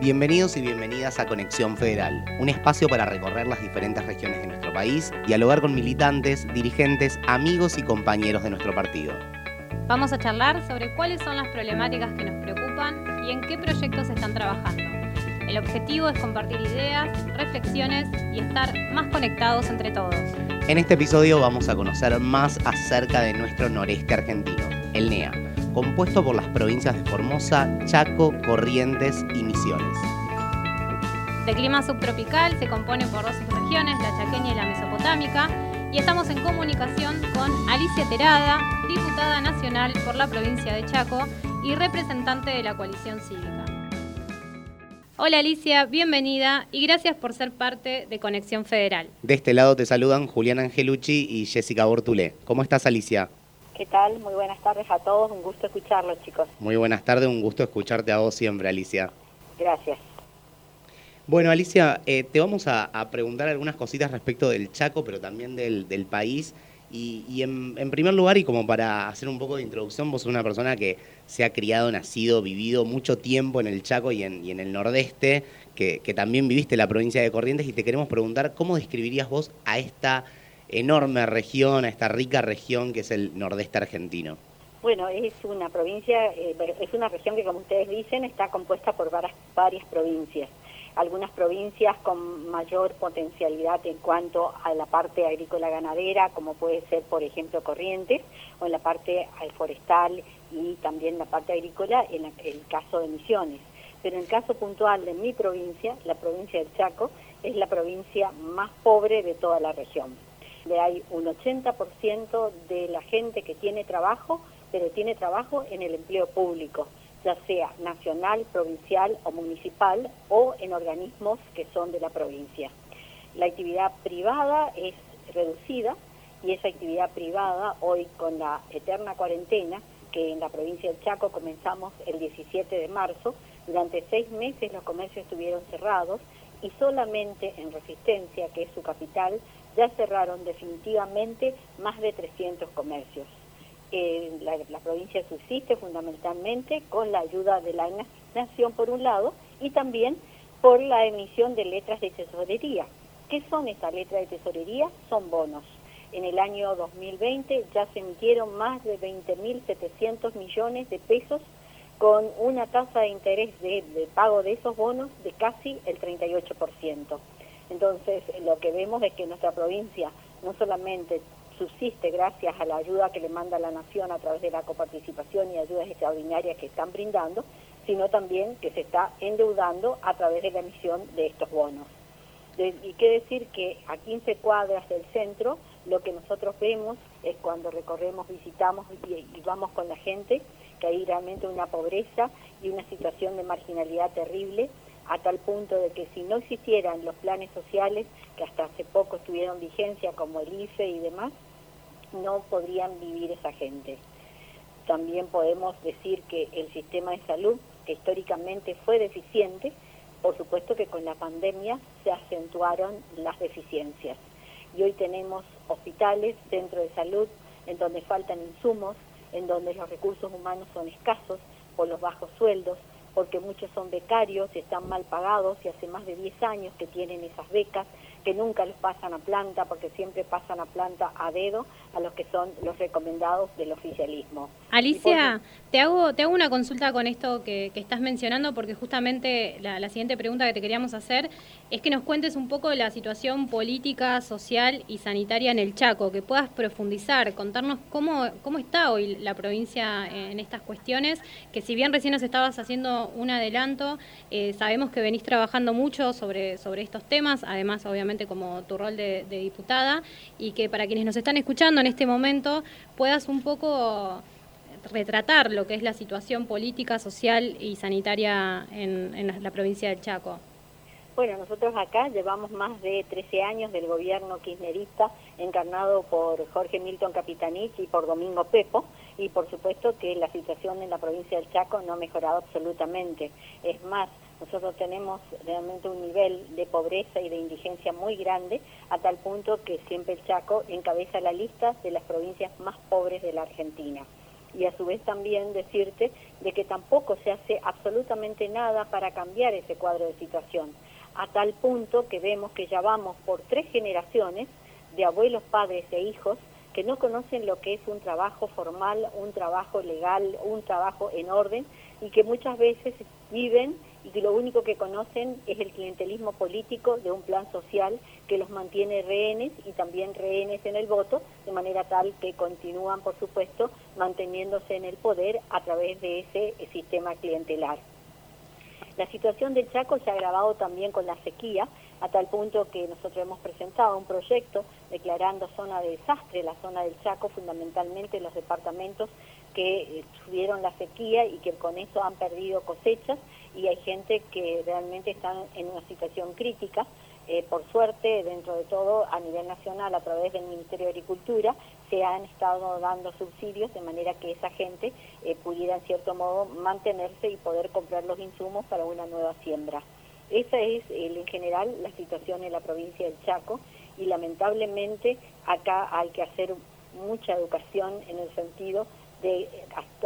Bienvenidos y bienvenidas a Conexión Federal, un espacio para recorrer las diferentes regiones de nuestro país, dialogar con militantes, dirigentes, amigos y compañeros de nuestro partido. Vamos a charlar sobre cuáles son las problemáticas que nos preocupan y en qué proyectos están trabajando. El objetivo es compartir ideas, reflexiones y estar más conectados entre todos. En este episodio vamos a conocer más acerca de nuestro noreste argentino, el NEA, compuesto por las provincias de Formosa, Chaco, Corrientes y Misiones. De clima subtropical se compone por dos regiones, la chaqueña y la mesopotámica, y estamos en comunicación con Alicia Terada, diputada nacional por la provincia de Chaco y representante de la coalición cívica. Hola Alicia, bienvenida y gracias por ser parte de Conexión Federal. De este lado te saludan Julián Angelucci y Jessica Bortulé. ¿Cómo estás Alicia? ¿Qué tal? Muy buenas tardes a todos, un gusto escucharlos chicos. Muy buenas tardes, un gusto escucharte a vos siempre Alicia. Gracias. Bueno, Alicia, eh, te vamos a, preguntar algunas cositas respecto del Chaco, pero también del, país. Y, en, primer lugar, y como para hacer un poco de introducción, vos sos una persona que se ha criado, nacido, vivido mucho tiempo en el Chaco y en, el Nordeste, que, también viviste la provincia de Corrientes, y te queremos preguntar cómo describirías vos a esta enorme región, a esta rica región que es el Nordeste argentino. Bueno, es una provincia, eh, es una región que, como ustedes dicen, está compuesta por varias provincias algunas provincias con mayor potencialidad en cuanto a la parte agrícola ganadera, como puede ser, por ejemplo, Corrientes, o en la parte forestal y también la parte agrícola, en el caso de Misiones. Pero en el caso puntual de mi provincia, la provincia del Chaco, es la provincia más pobre de toda la región. Hay un 80% de la gente que tiene trabajo, pero tiene trabajo en el empleo público ya sea nacional, provincial o municipal o en organismos que son de la provincia. La actividad privada es reducida y esa actividad privada hoy con la eterna cuarentena que en la provincia del Chaco comenzamos el 17 de marzo, durante seis meses los comercios estuvieron cerrados y solamente en Resistencia, que es su capital, ya cerraron definitivamente más de 300 comercios la, provincia subsiste fundamentalmente con la ayuda de la nación por un lado y también por la emisión de letras de tesorería. ¿Qué son estas letras de tesorería? Son bonos. En el año 2020 ya se emitieron más de 20.700 millones de pesos con una tasa de interés de, de, pago de esos bonos de casi el 38%. Entonces, lo que vemos es que nuestra provincia no solamente subsiste gracias a la ayuda que le manda la Nación a través de la coparticipación y ayudas extraordinarias que están brindando, sino también que se está endeudando a través de la emisión de estos bonos. y qué decir que a 15 cuadras del centro lo que nosotros vemos es cuando recorremos, visitamos y vamos con la gente, que hay realmente una pobreza y una situación de marginalidad terrible, a tal punto de que si no existieran los planes sociales que hasta hace poco estuvieron vigencia como el IFE y demás, no podrían vivir esa gente. También podemos decir que el sistema de salud, que históricamente fue deficiente, por supuesto que con la pandemia se acentuaron las deficiencias. Y hoy tenemos hospitales, centros de salud, en donde faltan insumos, en donde los recursos humanos son escasos por los bajos sueldos, porque muchos son becarios, están mal pagados y hace más de 10 años que tienen esas becas, que nunca les pasan a planta, porque siempre pasan a planta a dedo a los que son los recomendados del oficialismo. Alicia, te hago, te hago una consulta con esto que, estás mencionando, porque justamente la, siguiente pregunta que te queríamos hacer es que nos cuentes un poco de la situación política, social y sanitaria en el Chaco, que puedas profundizar, contarnos cómo, cómo está hoy la provincia en estas cuestiones, que si bien recién nos estabas haciendo un adelanto, eh, sabemos que venís trabajando mucho sobre, sobre estos temas, además obviamente como tu rol de, diputada, y que para quienes nos están escuchando en este momento puedas un poco retratar lo que es la situación política, social y sanitaria en, la, provincia del Chaco. Bueno, nosotros acá llevamos más de 13 años del gobierno kirchnerista encarnado por Jorge Milton Capitanich y por Domingo Pepo, y por supuesto que la situación en la provincia del Chaco no ha mejorado absolutamente. Es más, nosotros tenemos realmente un nivel de pobreza y de indigencia muy grande, a tal punto que siempre el Chaco encabeza la lista de las provincias más pobres de la Argentina. y a su vez también decirte de que tampoco se hace absolutamente nada para cambiar ese cuadro de situación, a tal punto que vemos que ya vamos por tres generaciones de abuelos, padres e hijos que no conocen lo que es un trabajo formal, un trabajo legal, un trabajo en orden y que muchas veces viven y que lo único que conocen es el clientelismo político de un plan social que los mantiene rehenes y también rehenes en el voto, de manera tal que continúan, por supuesto, manteniéndose en el poder a través de ese sistema clientelar. La situación del Chaco se ha agravado también con la sequía, a tal punto que nosotros hemos presentado un proyecto declarando zona de desastre la zona del Chaco, fundamentalmente los departamentos que eh, tuvieron la sequía y que con eso han perdido cosechas y hay gente que realmente está en una situación crítica. Eh, por suerte, dentro de todo, a nivel nacional, a través del Ministerio de Agricultura, se han estado dando subsidios de manera que esa gente eh, pudiera, en cierto modo, mantenerse y poder comprar los insumos para una nueva siembra. Esa es, en general, la situación en la provincia del Chaco y lamentablemente acá hay que hacer mucha educación en el sentido de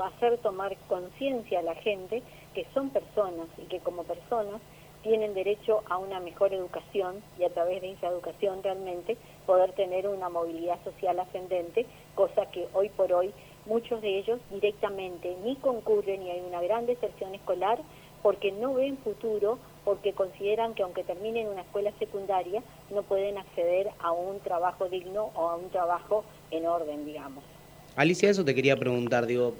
hacer tomar conciencia a la gente que son personas y que como personas tienen derecho a una mejor educación y a través de esa educación realmente poder tener una movilidad social ascendente, cosa que hoy por hoy muchos de ellos directamente ni concurren y hay una gran deserción escolar porque no ven futuro, porque consideran que aunque terminen una escuela secundaria no pueden acceder a un trabajo digno o a un trabajo en orden, digamos. Alicia, eso te quería preguntar, digo,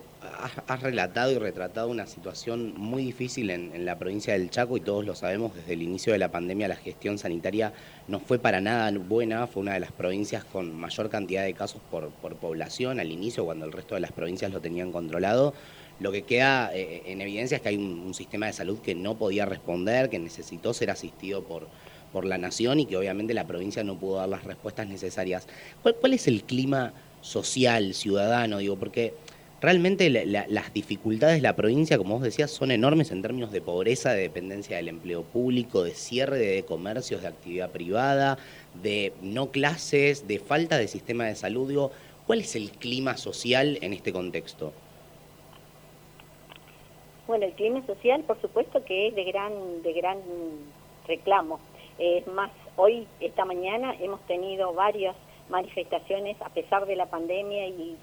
has, relatado y retratado una situación muy difícil en, la provincia del Chaco y todos lo sabemos, desde el inicio de la pandemia la gestión sanitaria no fue para nada buena, fue una de las provincias con mayor cantidad de casos por, población al inicio, cuando el resto de las provincias lo tenían controlado. Lo que queda eh, en evidencia es que hay un, sistema de salud que no podía responder, que necesitó ser asistido por, por la nación y que obviamente la provincia no pudo dar las respuestas necesarias. cuál es el clima? Social, ciudadano, digo, porque realmente las dificultades de la provincia, como vos decías, son enormes en términos de pobreza, de dependencia del empleo público, de cierre de comercios, de actividad privada, de no clases, de falta de sistema de salud. Digo, ¿cuál es el clima social en este contexto? Bueno, el clima social, por supuesto, que es de gran, de gran reclamo. Es más, hoy, esta mañana, hemos tenido varias manifestaciones a pesar de la pandemia y,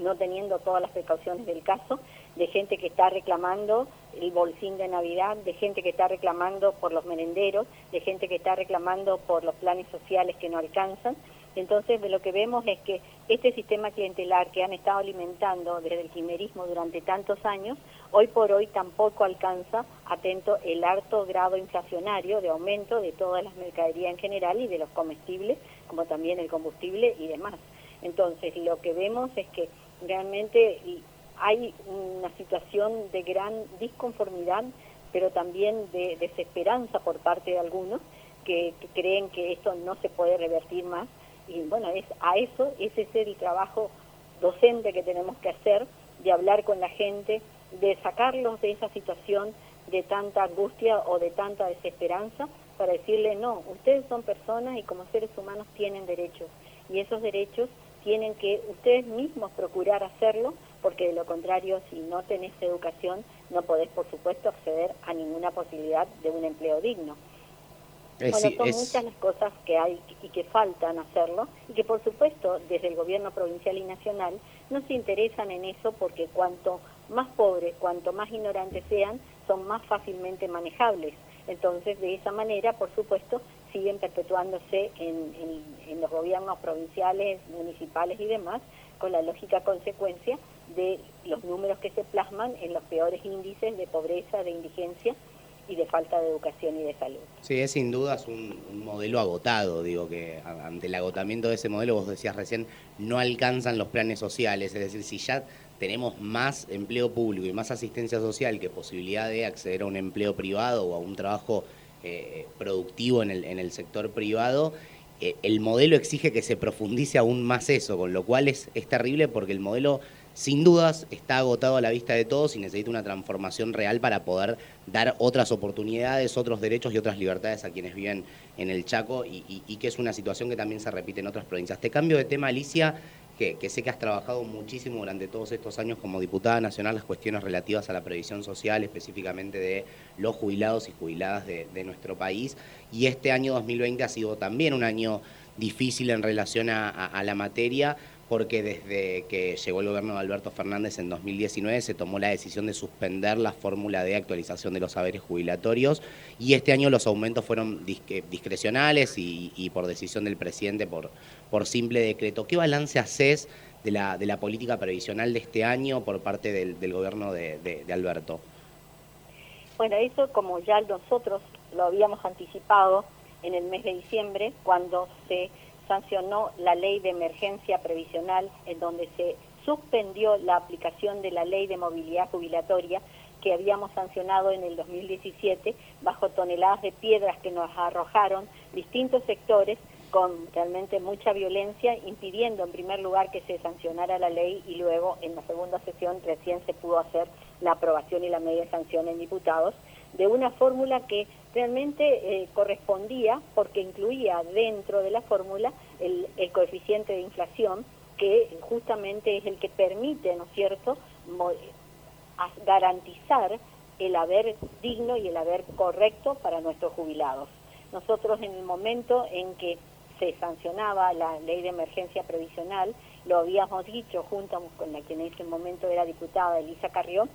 no teniendo todas las precauciones del caso, de gente que está reclamando el bolsín de Navidad, de gente que está reclamando por los merenderos, de gente que está reclamando por los planes sociales que no alcanzan. Entonces, lo que vemos es que este sistema clientelar que han estado alimentando desde el quimerismo durante tantos años, hoy por hoy tampoco alcanza, atento, el alto grado inflacionario de aumento de todas las mercaderías en general y de los comestibles, como también el combustible y demás. Entonces, lo que vemos es que realmente hay una situación de gran disconformidad, pero también de desesperanza por parte de algunos que creen que esto no se puede revertir más y bueno, es a eso, ese es el trabajo docente que tenemos que hacer, de hablar con la gente, de sacarlos de esa situación de tanta angustia o de tanta desesperanza, para decirle, no, ustedes son personas y como seres humanos tienen derechos, y esos derechos tienen que ustedes mismos procurar hacerlo, porque de lo contrario, si no tenés educación, no podés, por supuesto, acceder a ninguna posibilidad de un empleo digno bueno, son muchas las cosas que hay y que faltan hacerlo y que por supuesto desde el gobierno provincial y nacional no se interesan en eso porque cuanto más pobres, cuanto más ignorantes sean, más fácilmente manejables. Entonces, de esa manera, por supuesto, siguen perpetuándose en, los gobiernos provinciales, municipales y demás, con la lógica consecuencia de los números que se plasman en los peores índices de pobreza, de indigencia y de falta de educación y de salud. Sí, es sin dudas un, modelo agotado, digo que ante el agotamiento de ese modelo, vos decías recién, no alcanzan los planes sociales, es decir, si ya tenemos más empleo público y más asistencia social que posibilidad de acceder a un empleo privado o a un trabajo eh, productivo en el, en el sector privado, eh, el modelo exige que se profundice aún más eso, con lo cual es, terrible porque el modelo sin dudas está agotado a la vista de todos y necesita una transformación real para poder dar otras oportunidades, otros derechos y otras libertades a quienes viven en el Chaco y, que es una situación que también se repite en otras provincias. Te cambio de tema, Alicia. Que, sé que has trabajado muchísimo durante todos estos años como diputada nacional las cuestiones relativas a la previsión social, específicamente de los jubilados y jubiladas de, nuestro país. Y este año 2020 ha sido también un año difícil en relación a la materia porque desde que llegó el gobierno de Alberto Fernández en 2019 se tomó la decisión de suspender la fórmula de actualización de los saberes jubilatorios y este año los aumentos fueron discrecionales y, por decisión del presidente por, por simple decreto. ¿Qué balance haces de la, de la política previsional de este año por parte del, gobierno de, de Alberto? Bueno, eso como ya nosotros lo habíamos anticipado en el mes de diciembre, cuando se sancionó la ley de emergencia previsional en donde se suspendió la aplicación de la ley de movilidad jubilatoria que habíamos sancionado en el 2017 bajo toneladas de piedras que nos arrojaron distintos sectores con realmente mucha violencia, impidiendo en primer lugar que se sancionara la ley y luego en la segunda sesión recién se pudo hacer la aprobación y la media sanción en diputados de una fórmula que realmente eh, correspondía porque incluía dentro de la fórmula el, coeficiente de inflación que justamente es el que permite, ¿no es cierto?, garantizar el haber digno y el haber correcto para nuestros jubilados. Nosotros en el momento en que se sancionaba la ley de emergencia previsional, lo habíamos dicho junto con la que en ese momento era diputada Elisa Carrión,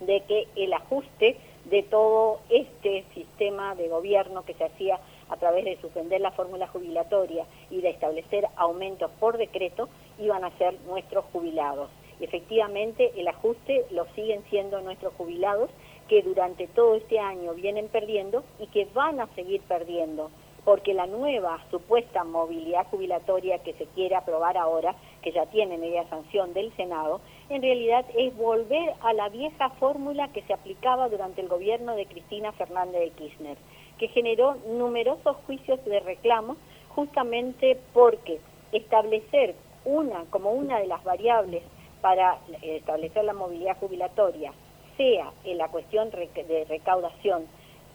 de que el ajuste de todo este sistema de gobierno que se hacía a través de suspender la fórmula jubilatoria y de establecer aumentos por decreto, iban a ser nuestros jubilados. Efectivamente el ajuste lo siguen siendo nuestros jubilados que durante todo este año vienen perdiendo y que van a seguir perdiendo porque la nueva supuesta movilidad jubilatoria que se quiere aprobar ahora, que ya tiene media sanción del Senado, en realidad es volver a la vieja fórmula que se aplicaba durante el gobierno de Cristina Fernández de Kirchner, que generó numerosos juicios de reclamo justamente porque establecer una como una de las variables para establecer la movilidad jubilatoria sea en la cuestión de recaudación,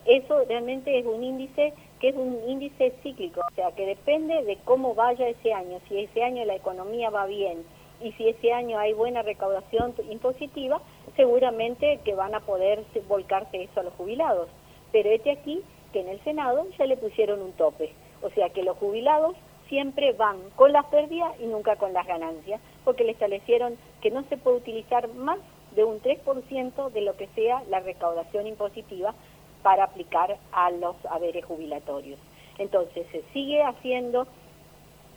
eso realmente es un índice es un índice cíclico, o sea, que depende de cómo vaya ese año, si ese año la economía va bien y si ese año hay buena recaudación impositiva, seguramente que van a poder volcarse eso a los jubilados. Pero este aquí que en el Senado ya le pusieron un tope, o sea que los jubilados siempre van con las pérdidas y nunca con las ganancias, porque le establecieron que no se puede utilizar más de un 3% de lo que sea la recaudación impositiva para aplicar a los haberes jubilatorios. Entonces se sigue haciendo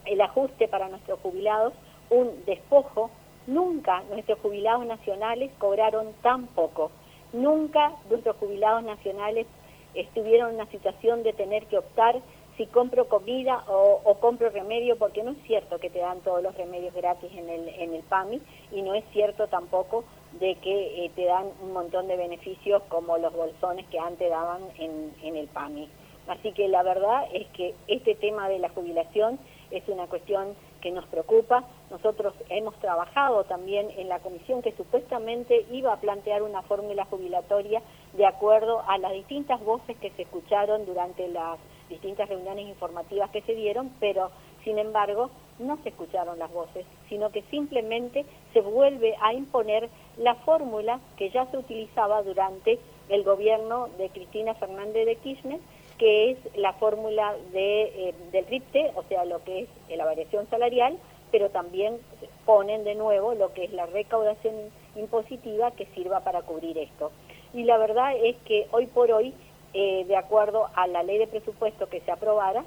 el ajuste para nuestros jubilados, un despojo. Nunca nuestros jubilados nacionales cobraron tan poco. Nunca nuestros jubilados nacionales estuvieron en una situación de tener que optar si compro comida o, compro remedio, porque no es cierto que te dan todos los remedios gratis en el, en el PAMI y no es cierto tampoco de que eh, te dan un montón de beneficios como los bolsones que antes daban en, en el PAMI. Así que la verdad es que este tema de la jubilación es una cuestión que nos preocupa. Nosotros hemos trabajado también en la comisión que supuestamente iba a plantear una fórmula jubilatoria de acuerdo a las distintas voces que se escucharon durante las distintas reuniones informativas que se dieron, pero sin embargo no se escucharon las voces, sino que simplemente se vuelve a imponer la fórmula que ya se utilizaba durante el gobierno de Cristina Fernández de Kirchner, que es la fórmula de, eh, del RIPTE, o sea, lo que es la variación salarial, pero también ponen de nuevo lo que es la recaudación impositiva que sirva para cubrir esto. Y la verdad es que hoy por hoy, eh, de acuerdo a la ley de presupuesto que se aprobara,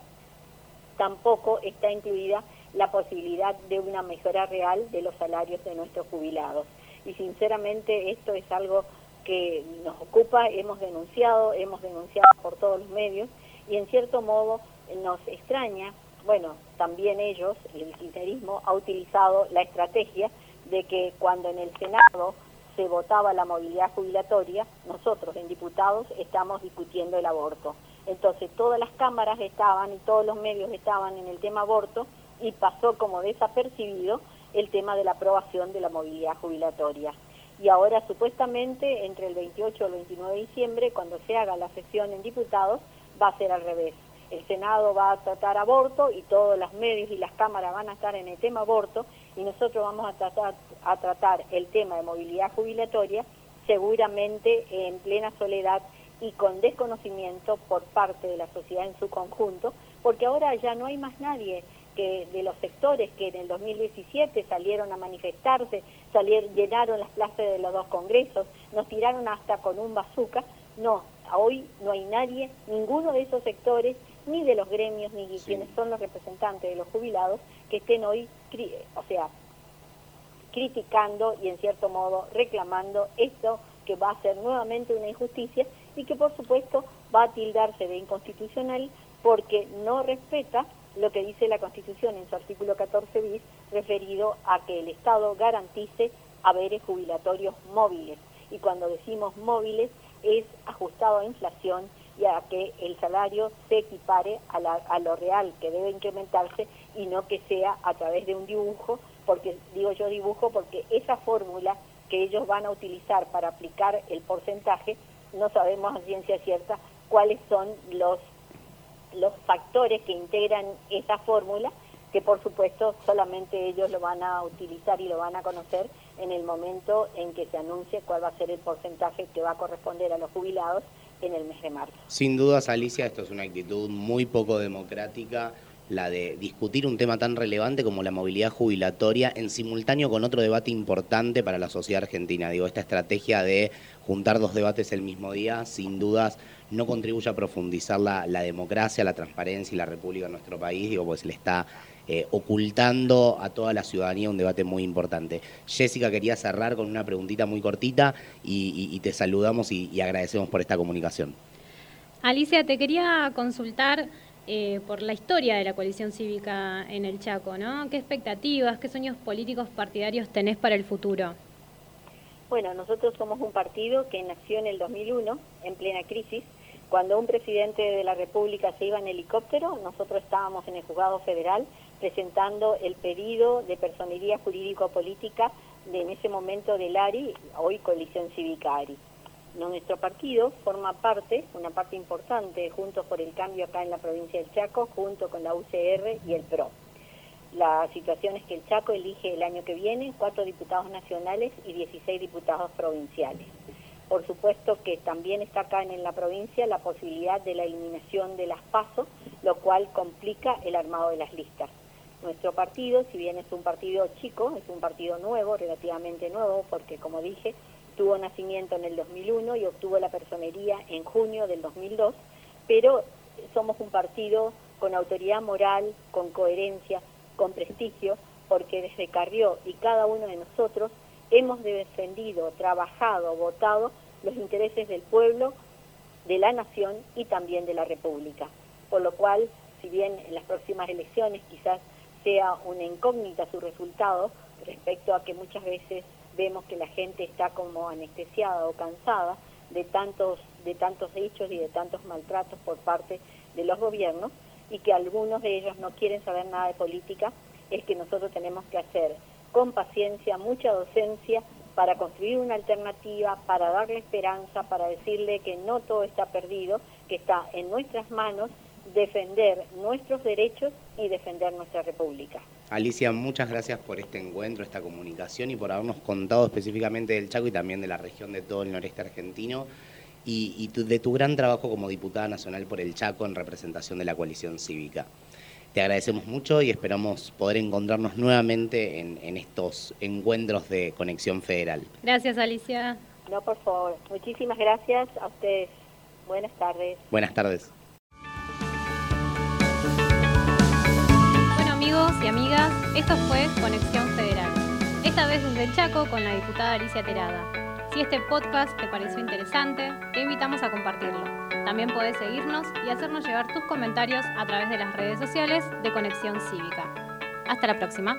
tampoco está incluida la posibilidad de una mejora real de los salarios de nuestros jubilados. Y sinceramente esto es algo que nos ocupa, hemos denunciado, hemos denunciado por todos los medios y en cierto modo nos extraña, bueno, también ellos, el kirchnerismo, ha utilizado la estrategia de que cuando en el Senado se votaba la movilidad jubilatoria, nosotros en diputados estamos discutiendo el aborto. Entonces todas las cámaras estaban y todos los medios estaban en el tema aborto y pasó como desapercibido el tema de la aprobación de la movilidad jubilatoria. Y ahora supuestamente entre el 28 y el 29 de diciembre, cuando se haga la sesión en diputados, va a ser al revés. El Senado va a tratar aborto y todos los medios y las cámaras van a estar en el tema aborto y nosotros vamos a tratar, a tratar el tema de movilidad jubilatoria seguramente en plena soledad y con desconocimiento por parte de la sociedad en su conjunto, porque ahora ya no hay más nadie que de los sectores que en el 2017 salieron a manifestarse, salieron, llenaron las plazas de los dos congresos, nos tiraron hasta con un bazooka, no, hoy no hay nadie, ninguno de esos sectores, ni de los gremios, ni quienes son los representantes de los jubilados, que estén hoy, o sea, criticando y en cierto modo reclamando esto que va a ser nuevamente una injusticia y que por supuesto va a tildarse de inconstitucional porque no respeta lo que dice la Constitución en su artículo 14 bis referido a que el Estado garantice haberes jubilatorios móviles. Y cuando decimos móviles es ajustado a inflación y a que el salario se equipare a, a lo real que debe incrementarse y no que sea a través de un dibujo, porque digo yo dibujo porque esa fórmula que ellos van a utilizar para aplicar el porcentaje, no sabemos a ciencia cierta cuáles son los, los factores que integran esa fórmula, que por supuesto solamente ellos lo van a utilizar y lo van a conocer en el momento en que se anuncie cuál va a ser el porcentaje que va a corresponder a los jubilados en el mes de marzo. Sin dudas, Alicia, esto es una actitud muy poco democrática la de discutir un tema tan relevante como la movilidad jubilatoria en simultáneo con otro debate importante para la sociedad argentina. Digo, esta estrategia de juntar dos debates el mismo día, sin dudas, no contribuye a profundizar la, democracia, la transparencia y la república en nuestro país, digo, pues le está eh, ocultando a toda la ciudadanía un debate muy importante. Jessica quería cerrar con una preguntita muy cortita y, te saludamos y agradecemos por esta comunicación. Alicia, te quería consultar eh, por la historia de la coalición cívica en el Chaco, ¿no? ¿Qué expectativas, qué sueños políticos partidarios tenés para el futuro? Bueno, nosotros somos un partido que nació en el 2001, en plena crisis, cuando un presidente de la República se iba en helicóptero, nosotros estábamos en el juzgado federal presentando el pedido de personería jurídico-política de en ese momento del ARI, hoy Coalición Cívica ARI nuestro partido forma parte, una parte importante, Juntos por el Cambio acá en la provincia del Chaco, junto con la UCR y el PRO. La situación es que el Chaco elige el año que viene cuatro diputados nacionales y 16 diputados provinciales. Por supuesto que también está acá en la provincia la posibilidad de la eliminación de las pasos, lo cual complica el armado de las listas. Nuestro partido, si bien es un partido chico, es un partido nuevo, relativamente nuevo, porque como dije, tuvo nacimiento en el 2001 y obtuvo la personería en junio del 2002, pero somos un partido con autoridad moral, con coherencia, con prestigio, porque desde Carrió y cada uno de nosotros hemos defendido, trabajado, votado los intereses del pueblo, de la nación y también de la República. Por lo cual, si bien en las próximas elecciones quizás sea una incógnita su resultado, respecto a que muchas veces vemos que la gente está como anestesiada o cansada de tantos, de tantos hechos y de tantos maltratos por parte de los gobiernos y que algunos de ellos no quieren saber nada de política, es que nosotros tenemos que hacer con paciencia, mucha docencia, para construir una alternativa, para darle esperanza, para decirle que no todo está perdido, que está en nuestras manos defender nuestros derechos y defender nuestra república. Alicia, muchas gracias por este encuentro, esta comunicación y por habernos contado específicamente del Chaco y también de la región de todo el noreste argentino y, de tu gran trabajo como diputada nacional por el Chaco en representación de la coalición cívica. Te agradecemos mucho y esperamos poder encontrarnos nuevamente en, en estos encuentros de Conexión Federal. Gracias, Alicia. No, por favor. Muchísimas gracias a ustedes. Buenas tardes. Buenas tardes. amigos y amigas, esto fue Conexión Federal. Esta vez desde el Chaco con la diputada Alicia Terada. Si este podcast te pareció interesante, te invitamos a compartirlo. También podés seguirnos y hacernos llegar tus comentarios a través de las redes sociales de Conexión Cívica. Hasta la próxima.